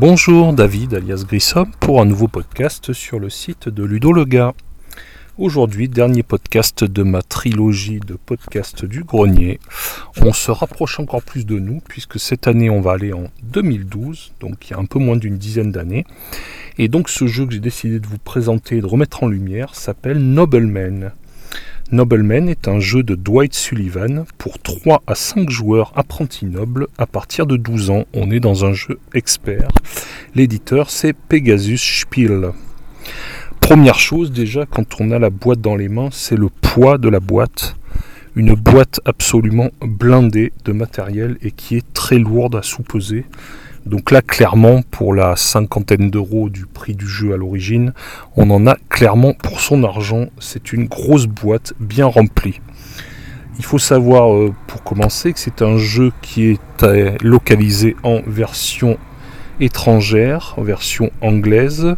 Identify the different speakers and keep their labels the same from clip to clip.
Speaker 1: Bonjour David alias Grissom pour un nouveau podcast sur le site de Ludo Lega. Aujourd'hui, dernier podcast de ma trilogie de podcasts du grenier. On se rapproche encore plus de nous puisque cette année on va aller en 2012, donc il y a un peu moins d'une dizaine d'années. Et donc ce jeu que j'ai décidé de vous présenter et de remettre en lumière s'appelle Nobleman. Nobleman est un jeu de Dwight Sullivan pour 3 à 5 joueurs apprentis nobles à partir de 12 ans. On est dans un jeu expert. L'éditeur c'est Pegasus Spiel. Première chose déjà quand on a la boîte dans les mains, c'est le poids de la boîte. Une boîte absolument blindée de matériel et qui est très lourde à sous-peser. Donc là, clairement, pour la cinquantaine d'euros du prix du jeu à l'origine, on en a clairement pour son argent. C'est une grosse boîte bien remplie. Il faut savoir, euh, pour commencer, que c'est un jeu qui est euh, localisé en version étrangère, en version anglaise,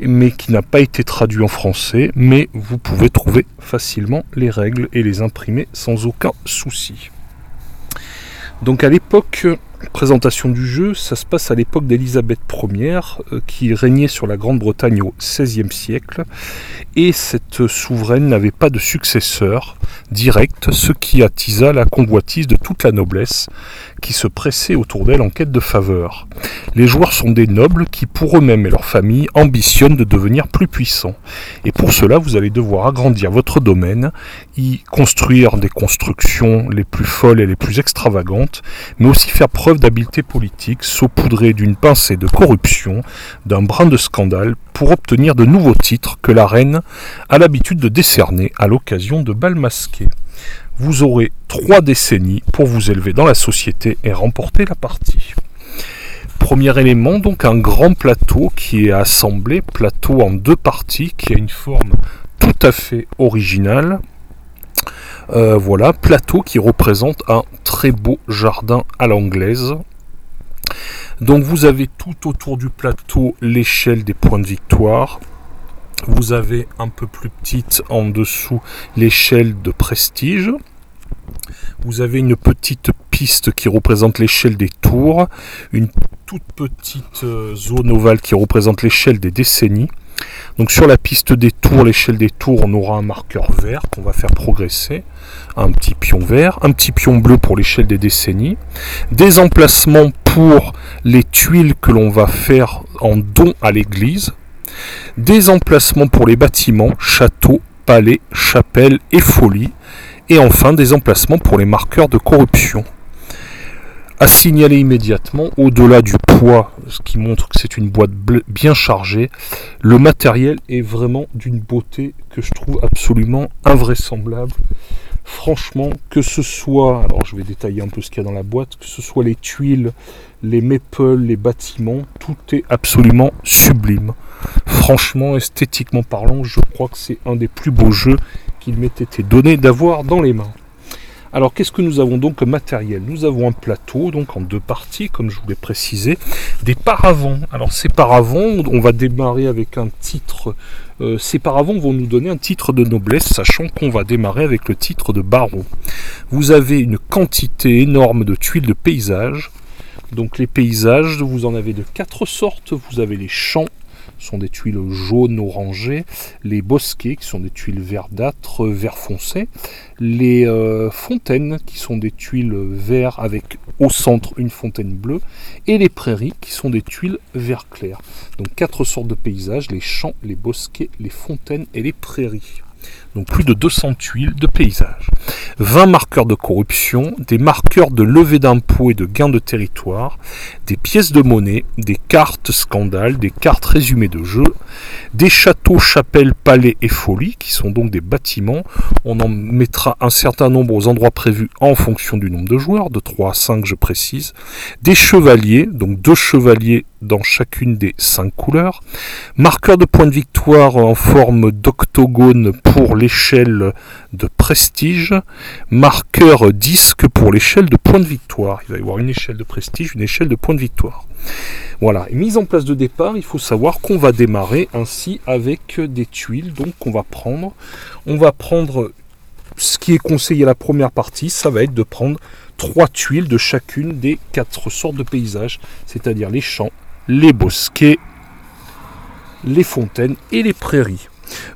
Speaker 1: mais qui n'a pas été traduit en français, mais vous pouvez trouver facilement les règles et les imprimer sans aucun souci. Donc à l'époque, présentation du jeu, ça se passe à l'époque d'Élisabeth Ier, euh, qui régnait sur la Grande-Bretagne au XVIe siècle, et cette souveraine n'avait pas de successeur direct, ce qui attisa la convoitise de toute la noblesse, qui se pressait autour d'elle en quête de faveur. Les joueurs sont des nobles qui, pour eux-mêmes et leur famille, ambitionnent de devenir plus puissants. Et pour cela, vous allez devoir agrandir votre domaine, y construire des constructions les plus folles et les plus extravagantes, mais aussi faire preuve d'habileté politique saupoudrée d'une pincée de corruption, d'un brin de scandale, pour obtenir de nouveaux titres que la reine a l'habitude de décerner à l'occasion de bals masqués. Vous aurez trois décennies pour vous élever dans la société et remporter la partie. Premier élément, donc un grand plateau qui est assemblé, plateau en deux parties, qui a une forme tout à fait originale, euh, voilà, plateau qui représente un très beau jardin à l'anglaise. Donc vous avez tout autour du plateau l'échelle des points de victoire. Vous avez un peu plus petite en dessous l'échelle de prestige. Vous avez une petite piste qui représente l'échelle des tours, une toute petite euh, zone ovale qui représente l'échelle des décennies. Donc sur la piste des tours, l'échelle des tours, on aura un marqueur vert qu'on va faire progresser, un petit pion vert, un petit pion bleu pour l'échelle des décennies, des emplacements pour les tuiles que l'on va faire en don à l'église, des emplacements pour les bâtiments, châteaux, palais, chapelles et folies, et enfin des emplacements pour les marqueurs de corruption à signaler immédiatement, au-delà du poids, ce qui montre que c'est une boîte bien chargée, le matériel est vraiment d'une beauté que je trouve absolument invraisemblable. Franchement, que ce soit, alors je vais détailler un peu ce qu'il y a dans la boîte, que ce soit les tuiles, les maples, les bâtiments, tout est absolument sublime. Franchement, esthétiquement parlant, je crois que c'est un des plus beaux jeux qu'il m'ait été donné d'avoir dans les mains. Alors qu'est-ce que nous avons donc comme matériel? Nous avons un plateau, donc en deux parties, comme je vous l'ai précisé, des paravents. Alors ces paravents, on va démarrer avec un titre. Euh, ces paravents vont nous donner un titre de noblesse, sachant qu'on va démarrer avec le titre de baron. Vous avez une quantité énorme de tuiles de paysage. Donc les paysages, vous en avez de quatre sortes. Vous avez les champs, sont des tuiles jaunes orangées, les bosquets qui sont des tuiles verdâtres, vert foncé, les euh, fontaines qui sont des tuiles vert avec au centre une fontaine bleue, et les prairies qui sont des tuiles vert clair. Donc quatre sortes de paysages, les champs, les bosquets, les fontaines et les prairies donc plus de 200 tuiles de paysage. 20 marqueurs de corruption, des marqueurs de levée d'impôts et de gains de territoire, des pièces de monnaie, des cartes scandales, des cartes résumées de jeu, des châteaux, chapelles, palais et folies, qui sont donc des bâtiments. On en mettra un certain nombre aux endroits prévus en fonction du nombre de joueurs, de 3 à 5 je précise, des chevaliers, donc deux chevaliers dans chacune des cinq couleurs. Marqueur de point de victoire en forme d'octogone pour l'échelle de prestige. Marqueur disque pour l'échelle de point de victoire. Il va y avoir une échelle de prestige, une échelle de point de victoire. Voilà, mise en place de départ, il faut savoir qu'on va démarrer ainsi avec des tuiles. Donc on va prendre, on va prendre ce qui est conseillé à la première partie, ça va être de prendre trois tuiles de chacune des quatre sortes de paysages, c'est-à-dire les champs, les bosquets, les fontaines et les prairies.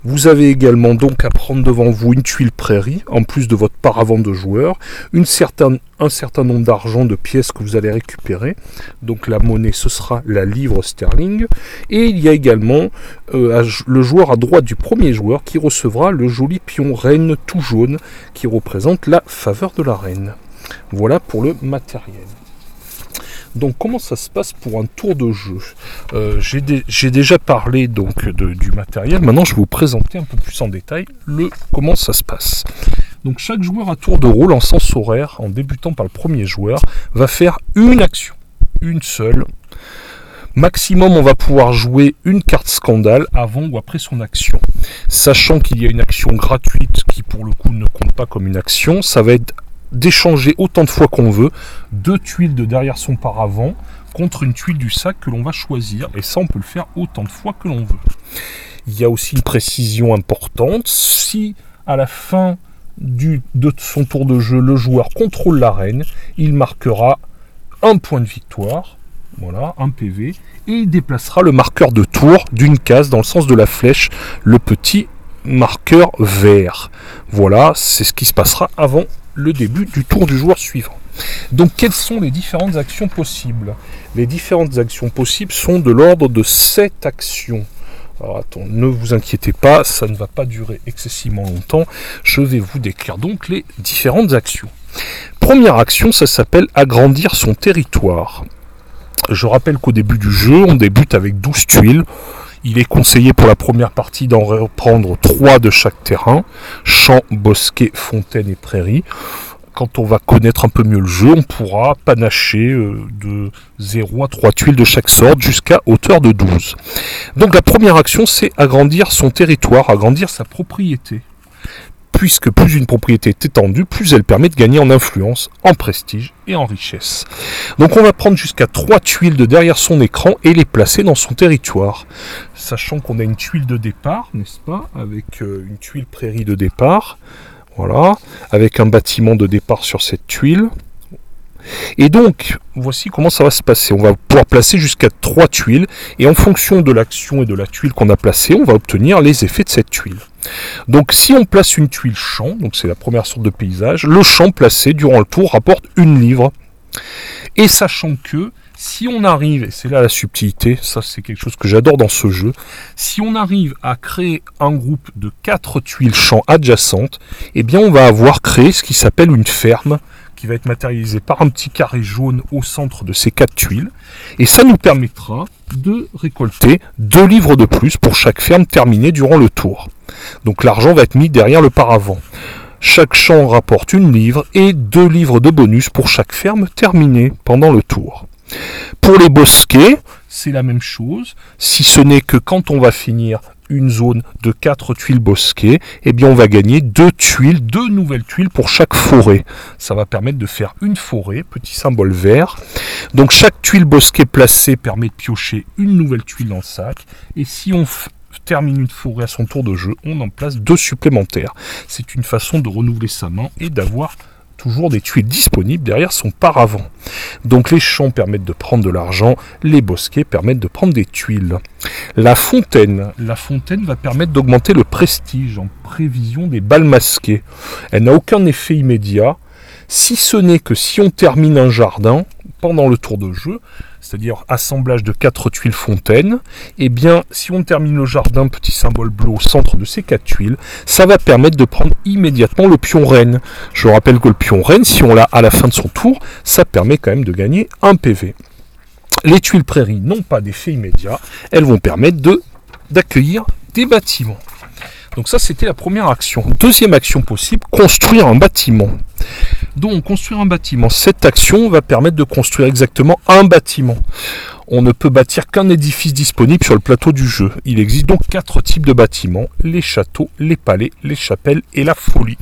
Speaker 1: Vous avez également donc à prendre devant vous une tuile prairie, en plus de votre paravent de joueur, un certain nombre d'argent de pièces que vous allez récupérer. Donc la monnaie, ce sera la livre sterling. Et il y a également euh, le joueur à droite du premier joueur qui recevra le joli pion reine tout jaune qui représente la faveur de la reine. Voilà pour le matériel. Donc comment ça se passe pour un tour de jeu euh, J'ai déjà parlé donc du matériel. Maintenant, je vais vous présenter un peu plus en détail le comment ça se passe. Donc chaque joueur à tour de rôle en sens horaire, en débutant par le premier joueur, va faire une action, une seule. Maximum, on va pouvoir jouer une carte scandale avant ou après son action. Sachant qu'il y a une action gratuite qui pour le coup ne compte pas comme une action, ça va être d'échanger autant de fois qu'on veut deux tuiles de derrière son paravent contre une tuile du sac que l'on va choisir. Et ça, on peut le faire autant de fois que l'on veut. Il y a aussi une précision importante. Si à la fin du, de son tour de jeu, le joueur contrôle l'arène, il marquera un point de victoire, voilà, un PV, et il déplacera le marqueur de tour d'une case dans le sens de la flèche, le petit marqueur vert. Voilà, c'est ce qui se passera avant le début du tour du joueur suivant. Donc quelles sont les différentes actions possibles? Les différentes actions possibles sont de l'ordre de 7 actions. Alors attends, ne vous inquiétez pas, ça ne va pas durer excessivement longtemps. Je vais vous décrire donc les différentes actions. Première action, ça s'appelle agrandir son territoire. Je rappelle qu'au début du jeu, on débute avec 12 tuiles. Il est conseillé pour la première partie d'en reprendre 3 de chaque terrain, champs, bosquets, fontaines et prairies. Quand on va connaître un peu mieux le jeu, on pourra panacher euh, de 0 à 3 tuiles de chaque sorte jusqu'à hauteur de 12. Donc la première action, c'est agrandir son territoire, agrandir sa propriété puisque plus une propriété est étendue, plus elle permet de gagner en influence, en prestige et en richesse. Donc on va prendre jusqu'à trois tuiles de derrière son écran et les placer dans son territoire. Sachant qu'on a une tuile de départ, n'est-ce pas, avec euh, une tuile prairie de départ, voilà, avec un bâtiment de départ sur cette tuile. Et donc, voici comment ça va se passer. On va pouvoir placer jusqu'à trois tuiles, et en fonction de l'action et de la tuile qu'on a placée, on va obtenir les effets de cette tuile. Donc si on place une tuile champ, donc c'est la première sorte de paysage, le champ placé durant le tour rapporte une livre. Et sachant que si on arrive, et c'est là la subtilité, ça c'est quelque chose que j'adore dans ce jeu, si on arrive à créer un groupe de quatre tuiles champs adjacentes, eh bien on va avoir créé ce qui s'appelle une ferme qui va être matérialisée par un petit carré jaune au centre de ces quatre tuiles. Et ça nous permettra de récolter deux livres de plus pour chaque ferme terminée durant le tour. Donc l'argent va être mis derrière le paravent. Chaque champ rapporte une livre et deux livres de bonus pour chaque ferme terminée pendant le tour. Pour les bosquets, c'est la même chose, si ce n'est que quand on va finir une zone de 4 tuiles bosquets, eh bien on va gagner deux tuiles, deux nouvelles tuiles pour chaque forêt. Ça va permettre de faire une forêt, petit symbole vert. Donc chaque tuile bosquet placée permet de piocher une nouvelle tuile dans le sac. Et si on termine une forêt à son tour de jeu, on en place deux supplémentaires. C'est une façon de renouveler sa main et d'avoir toujours des tuiles disponibles derrière son paravent. Donc les champs permettent de prendre de l'argent, les bosquets permettent de prendre des tuiles. La fontaine, la fontaine va permettre d'augmenter le prestige en prévision des balles masquées. Elle n'a aucun effet immédiat, si ce n'est que si on termine un jardin pendant le tour de jeu, c'est-à-dire assemblage de quatre tuiles fontaines, eh bien si on termine le jardin, petit symbole bleu au centre de ces quatre tuiles, ça va permettre de prendre immédiatement le pion reine. Je rappelle que le pion reine, si on l'a à la fin de son tour, ça permet quand même de gagner un PV. Les tuiles prairies n'ont pas d'effet immédiat, elles vont permettre de d'accueillir des bâtiments. Donc ça, c'était la première action. Deuxième action possible, construire un bâtiment. Donc construire un bâtiment, cette action va permettre de construire exactement un bâtiment. on ne peut bâtir qu'un édifice disponible sur le plateau du jeu. Il existe donc quatre types de bâtiments, les châteaux, les palais, les chapelles et la folie.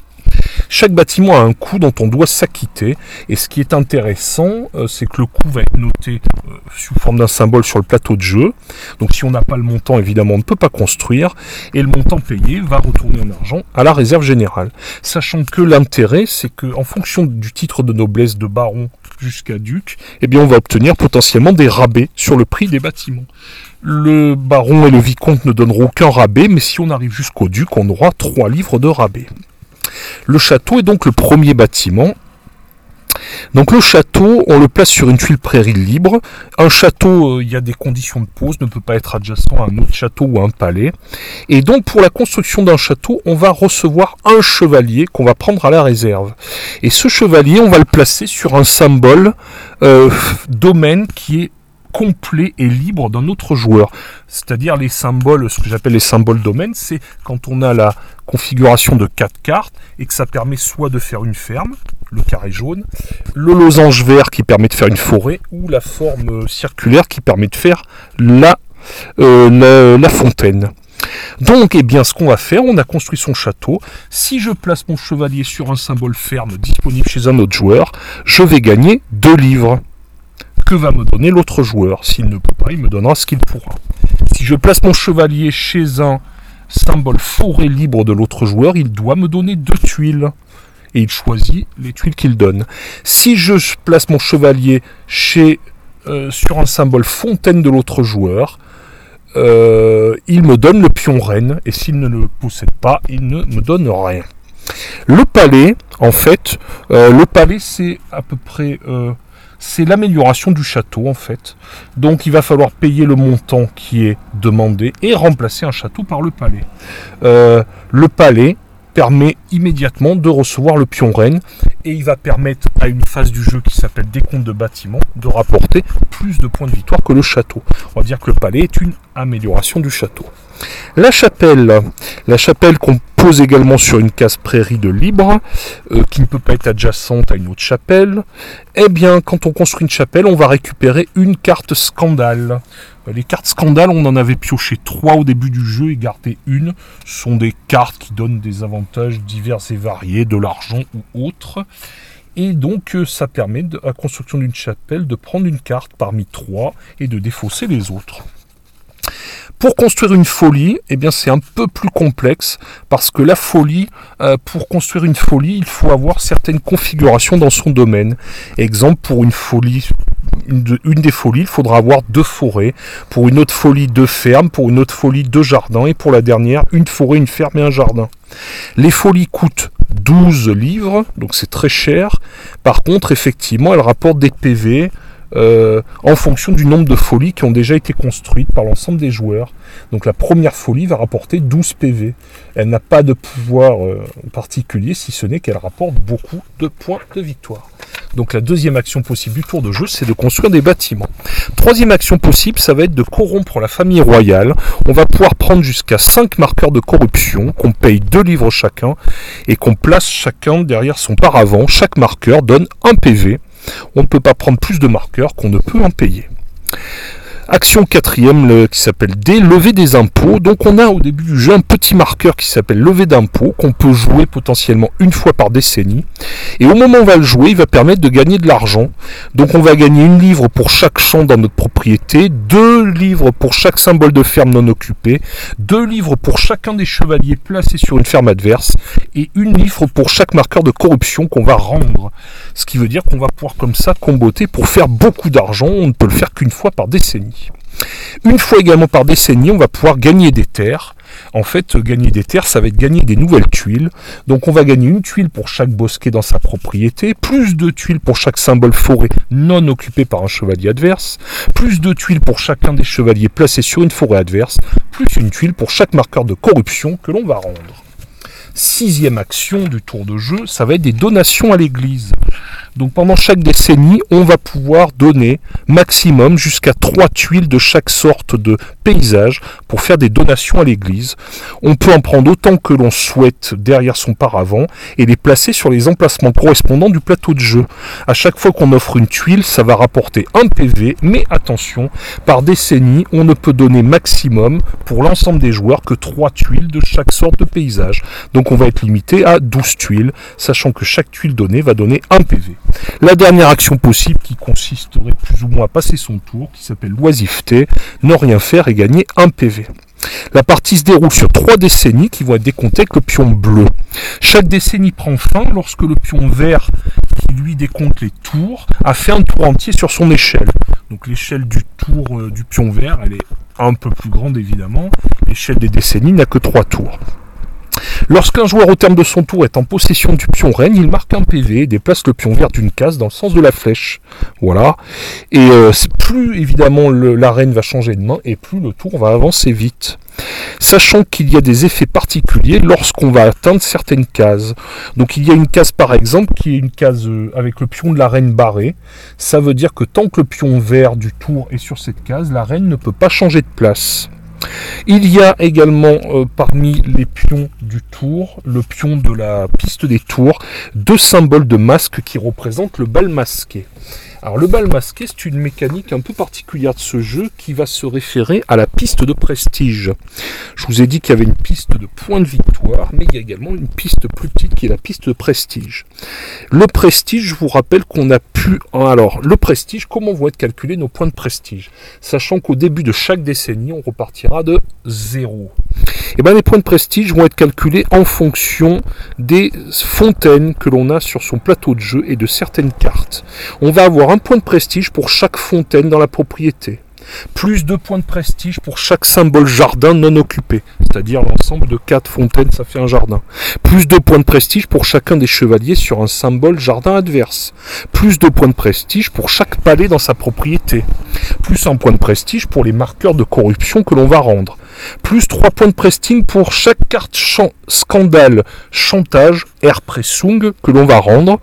Speaker 1: Chaque bâtiment a un coût dont on doit s'acquitter. Et ce qui est intéressant, euh, c'est que le coût va être noté euh, sous forme d'un symbole sur le plateau de jeu. Donc si on n'a pas le montant, évidemment, on ne peut pas construire. Et le montant payé va retourner en argent à la réserve générale. Sachant que l'intérêt, c'est qu'en fonction du titre de noblesse de baron jusqu'à duc, eh bien on va obtenir potentiellement des rabais sur le prix des bâtiments. Le baron et le vicomte ne donneront aucun rabais, mais si on arrive jusqu'au duc, on aura trois livres de rabais. Le château est donc le premier bâtiment. Donc le château, on le place sur une tuile prairie libre. Un château, euh, il y a des conditions de pose, ne peut pas être adjacent à un autre château ou à un palais. Et donc pour la construction d'un château, on va recevoir un chevalier qu'on va prendre à la réserve. Et ce chevalier, on va le placer sur un symbole euh, domaine qui est complet et libre d'un autre joueur. C'est-à-dire les symboles, ce que j'appelle les symboles domaine, c'est quand on a la configuration de quatre cartes et que ça permet soit de faire une ferme, le carré jaune, le losange vert qui permet de faire une forêt, ou la forme circulaire qui permet de faire la, euh, la, fontaine. Donc, eh bien, ce qu'on va faire, on a construit son château. Si je place mon chevalier sur un symbole ferme disponible chez un autre joueur, je vais gagner deux livres va me donner l'autre joueur. S'il ne peut pas, il me donnera ce qu'il pourra. Si je place mon chevalier chez un symbole forêt libre de l'autre joueur, il doit me donner deux tuiles. Et il choisit les tuiles qu'il donne. Si je place mon chevalier chez, euh, sur un symbole fontaine de l'autre joueur, euh, il me donne le pion reine. Et s'il ne le possède pas, il ne me donne rien. Le palais, en fait, euh, le palais c'est à peu près c'est l'amélioration du château en fait. Donc il va falloir payer le montant qui est demandé et remplacer un château par le palais. Euh, le palais permet immédiatement de recevoir le pion reine et il va permettre à une phase du jeu qui s'appelle décompte de bâtiments de rapporter plus de points de victoire que le château. On va dire que le palais est une amélioration du château. La chapelle, la chapelle qu'on pose également sur une case prairie de libre, euh, qui ne peut pas être adjacente à une autre chapelle. Eh bien, quand on construit une chapelle, on va récupérer une carte scandale. Euh, les cartes scandales, on en avait pioché trois au début du jeu et gardé une. Ce sont des cartes qui donnent des avantages divers et variés, de l'argent ou autre. Et donc, euh, ça permet à la construction d'une chapelle de prendre une carte parmi trois et de défausser les autres. Pour construire une folie, eh bien c'est un peu plus complexe parce que la folie, euh, pour construire une folie, il faut avoir certaines configurations dans son domaine. Exemple pour une folie, une, des folies, il faudra avoir deux forêts. Pour une autre folie, deux fermes. Pour une autre folie, deux jardins. Et pour la dernière, une forêt, une ferme et un jardin. Les folies coûtent 12 livres, donc c'est très cher. Par contre, effectivement, elles rapportent des PV, euh, en fonction du nombre de folies qui ont déjà été construites par l'ensemble des joueurs. Donc la première folie va rapporter 12 PV. Elle n'a pas de pouvoir euh, particulier si ce n'est qu'elle rapporte beaucoup de points de victoire. Donc la deuxième action possible du tour de jeu, c'est de construire des bâtiments. Troisième action possible, ça va être de corrompre la famille royale. On va pouvoir prendre jusqu'à 5 marqueurs de corruption, qu'on paye 2 livres chacun, et qu'on place chacun derrière son paravent. Chaque marqueur donne un PV on ne peut pas prendre plus de marqueurs qu'on ne peut en payer. Action quatrième qui s'appelle D, lever des impôts. Donc on a au début du jeu un petit marqueur qui s'appelle lever d'impôts qu'on peut jouer potentiellement une fois par décennie. Et au moment où on va le jouer, il va permettre de gagner de l'argent. Donc on va gagner une livre pour chaque champ dans notre propriété, deux livres pour chaque symbole de ferme non occupé, deux livres pour chacun des chevaliers placés sur une ferme adverse, et une livre pour chaque marqueur de corruption qu'on va rendre. Ce qui veut dire qu'on va pouvoir comme ça comboter pour faire beaucoup d'argent. On ne peut le faire qu'une fois par décennie. Une fois également par décennie, on va pouvoir gagner des terres. En fait, gagner des terres, ça va être gagner des nouvelles tuiles. Donc on va gagner une tuile pour chaque bosquet dans sa propriété, plus de tuiles pour chaque symbole forêt non occupé par un chevalier adverse, plus de tuiles pour chacun des chevaliers placés sur une forêt adverse, plus une tuile pour chaque marqueur de corruption que l'on va rendre. Sixième action du tour de jeu, ça va être des donations à l'église. Donc pendant chaque décennie, on va pouvoir donner maximum jusqu'à trois tuiles de chaque sorte de paysage pour faire des donations à l'église. On peut en prendre autant que l'on souhaite derrière son paravent et les placer sur les emplacements correspondants du plateau de jeu. À chaque fois qu'on offre une tuile, ça va rapporter un PV, mais attention, par décennie, on ne peut donner maximum pour l'ensemble des joueurs que trois tuiles de chaque sorte de paysage. On va être limité à 12 tuiles, sachant que chaque tuile donnée va donner un PV. La dernière action possible qui consisterait plus ou moins à passer son tour, qui s'appelle l'oisiveté, ne rien faire et gagner un PV. La partie se déroule sur trois décennies qui vont être décomptées avec le pion bleu. Chaque décennie prend fin lorsque le pion vert, qui lui décompte les tours, a fait un tour entier sur son échelle. Donc l'échelle du tour euh, du pion vert, elle est un peu plus grande évidemment. L'échelle des décennies n'a que trois tours. Lorsqu'un joueur au terme de son tour est en possession du pion reine, il marque un PV et déplace le pion vert d'une case dans le sens de la flèche. Voilà. Et euh, plus évidemment la reine va changer de main et plus le tour va avancer vite. Sachant qu'il y a des effets particuliers lorsqu'on va atteindre certaines cases. Donc il y a une case par exemple qui est une case euh, avec le pion de la reine barré. Ça veut dire que tant que le pion vert du tour est sur cette case, la reine ne peut pas changer de place. Il y a également euh, parmi les pions du tour, le pion de la piste des tours, deux symboles de masque qui représentent le bal masqué. Alors le bal masqué, c'est une mécanique un peu particulière de ce jeu qui va se référer à la piste de prestige. Je vous ai dit qu'il y avait une piste de point de mais il y a également une piste plus petite qui est la piste de prestige. Le prestige, je vous rappelle qu'on a pu... Alors, le prestige, comment vont être calculés nos points de prestige? Sachant qu'au début de chaque décennie, on repartira de zéro. Et eh bien, les points de prestige vont être calculés en fonction des fontaines que l'on a sur son plateau de jeu et de certaines cartes. On va avoir un point de prestige pour chaque fontaine dans la propriété. Plus de points de prestige pour chaque symbole jardin non occupé, c'est-à-dire l'ensemble de quatre fontaines, ça fait un jardin. Plus de points de prestige pour chacun des chevaliers sur un symbole jardin adverse. Plus de points de prestige pour chaque palais dans sa propriété. Plus un point de prestige pour les marqueurs de corruption que l'on va rendre plus 3 points de prestige pour chaque carte scandale, chantage, airpressung que l'on va rendre,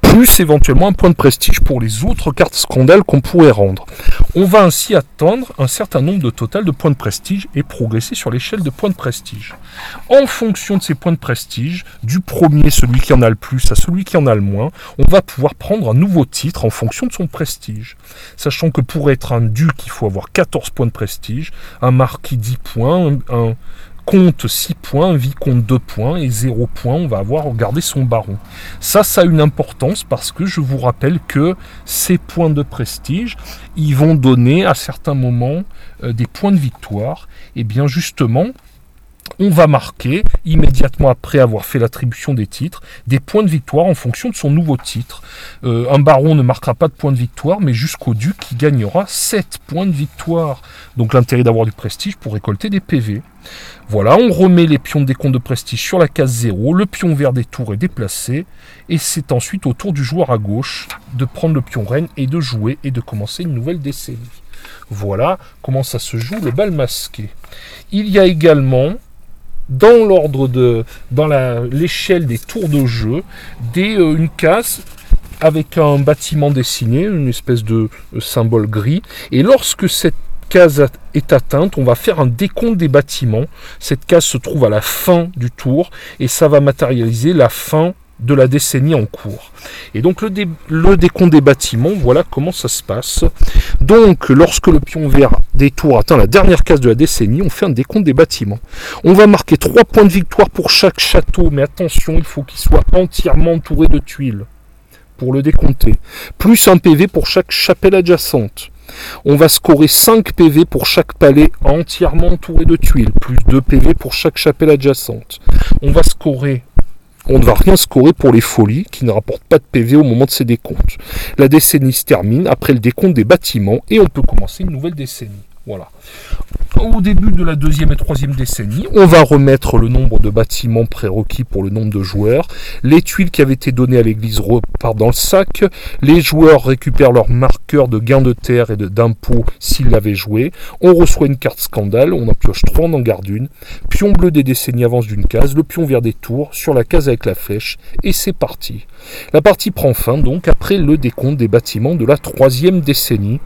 Speaker 1: plus éventuellement un point de prestige pour les autres cartes scandales qu'on pourrait rendre. On va ainsi attendre un certain nombre de total de points de prestige et progresser sur l'échelle de points de prestige. En fonction de ces points de prestige, du premier, celui qui en a le plus, à celui qui en a le moins, on va pouvoir prendre un nouveau titre en fonction de son prestige. Sachant que pour être un duc, il faut avoir 14 points de prestige, un marquis 10 points, un comte 6 points, un vicomte 2 points et 0 points, on va avoir regardé son baron. Ça, ça a une importance parce que je vous rappelle que ces points de prestige, ils vont donner à certains moments euh, des points de victoire. Et bien justement, on va marquer, immédiatement après avoir fait l'attribution des titres, des points de victoire en fonction de son nouveau titre. Euh, un baron ne marquera pas de points de victoire, mais jusqu'au duc qui gagnera 7 points de victoire. Donc l'intérêt d'avoir du prestige pour récolter des PV. Voilà, on remet les pions des comptes de prestige sur la case 0, le pion vert des tours est déplacé, et c'est ensuite au tour du joueur à gauche de prendre le pion reine et de jouer et de commencer une nouvelle décennie. Voilà comment ça se joue le bal masqué. Il y a également dans l'ordre de dans l'échelle des tours de jeu des, euh, une case avec un bâtiment dessiné, une espèce de euh, symbole gris. Et lorsque cette case est atteinte, on va faire un décompte des bâtiments. Cette case se trouve à la fin du tour et ça va matérialiser la fin de la décennie en cours. Et donc le, décompte des bâtiments, voilà comment ça se passe. Donc lorsque le pion vert des tours atteint la dernière case de la décennie, on fait un décompte des bâtiments. On va marquer 3 points de victoire pour chaque château, mais attention, il faut qu'il soit entièrement entouré de tuiles pour le décompter. Plus un PV pour chaque chapelle adjacente. On va scorer 5 PV pour chaque palais entièrement entouré de tuiles, plus 2 PV pour chaque chapelle adjacente. On va scorer on ne va rien scorer pour les folies qui ne rapportent pas de PV au moment de ces décomptes. La décennie se termine après le décompte des bâtiments et on peut commencer une nouvelle décennie. Voilà. Au début de la deuxième et troisième décennie, on va remettre le nombre de bâtiments prérequis pour le nombre de joueurs. Les tuiles qui avaient été données à l'église repartent dans le sac. Les joueurs récupèrent leur marqueur de gain de terre et d'impôts s'ils l'avaient joué. On reçoit une carte scandale, on en pioche trois, on en garde une. Pion bleu des décennies avance d'une case, le pion vert des tours, sur la case avec la flèche, et c'est parti. La partie prend fin donc après le décompte des bâtiments de la troisième décennie.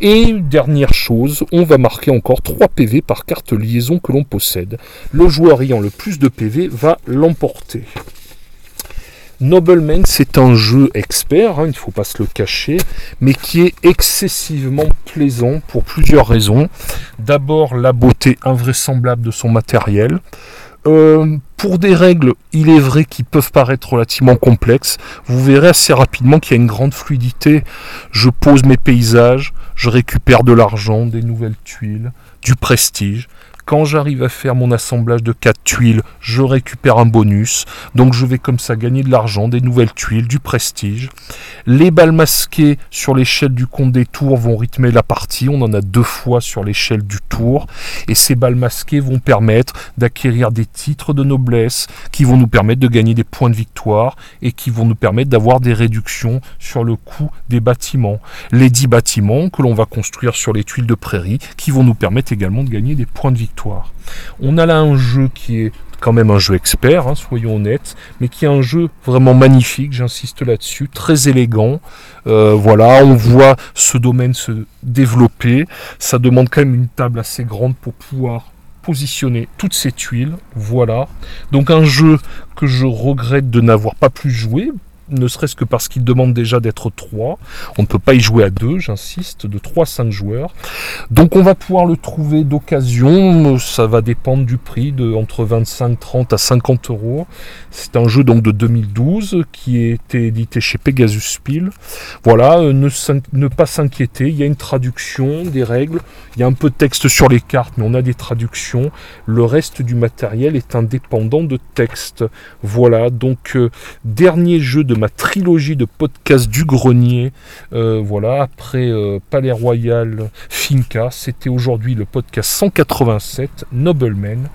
Speaker 1: Et dernière chose, on va marquer encore 3 PV par carte liaison que l'on possède. Le joueur ayant le plus de PV va l'emporter. Nobleman, c'est un jeu expert, hein, il ne faut pas se le cacher, mais qui est excessivement plaisant pour plusieurs raisons. D'abord, la beauté invraisemblable de son matériel. Euh, pour des règles, il est vrai qui peuvent paraître relativement complexes, vous verrez assez rapidement qu'il y a une grande fluidité. Je pose mes paysages, je récupère de l'argent, des nouvelles tuiles, du prestige. Quand j'arrive à faire mon assemblage de 4 tuiles, je récupère un bonus. Donc je vais comme ça gagner de l'argent, des nouvelles tuiles, du prestige. Les balles masquées sur l'échelle du compte des tours vont rythmer la partie. On en a deux fois sur l'échelle du tour. Et ces balles masquées vont permettre d'acquérir des titres de noblesse qui vont nous permettre de gagner des points de victoire et qui vont nous permettre d'avoir des réductions sur le coût des bâtiments. Les 10 bâtiments que l'on va construire sur les tuiles de prairie qui vont nous permettre également de gagner des points de victoire. On a là un jeu qui est quand même un jeu expert, hein, soyons honnêtes, mais qui est un jeu vraiment magnifique, j'insiste là-dessus, très élégant. Euh, voilà, on voit ce domaine se développer. Ça demande quand même une table assez grande pour pouvoir positionner toutes ces tuiles. Voilà. Donc un jeu que je regrette de n'avoir pas plus joué ne serait-ce que parce qu'il demande déjà d'être 3. On ne peut pas y jouer à 2, j'insiste, de 3 à 5 joueurs. Donc on va pouvoir le trouver d'occasion, ça va dépendre du prix, de entre 25, 30 à 50 euros. C'est un jeu donc de 2012 qui a été édité chez Pegasus Spiel. Voilà, euh, ne, pas s'inquiéter, il y a une traduction des règles, il y a un peu de texte sur les cartes, mais on a des traductions. Le reste du matériel est indépendant de texte. Voilà, donc euh, dernier jeu de ma trilogie de podcasts du grenier. Euh, voilà, après euh, Palais Royal, Finca, c'était aujourd'hui le podcast 187, Nobleman.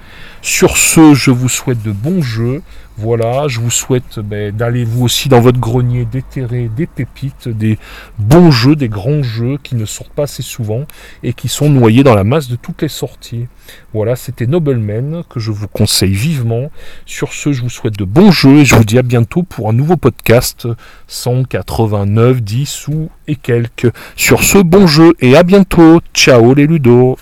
Speaker 1: Sur ce, je vous souhaite de bons jeux. Voilà, je vous souhaite ben, d'aller vous aussi dans votre grenier déterrer des pépites, des bons jeux, des grands jeux qui ne sortent pas assez souvent et qui sont noyés dans la masse de toutes les sorties. Voilà, c'était Nobleman que je vous conseille vivement. Sur ce, je vous souhaite de bons jeux et je vous dis à bientôt pour un nouveau podcast 189, 10 ou et quelques. Sur ce, bon jeu et à bientôt. Ciao les ludos.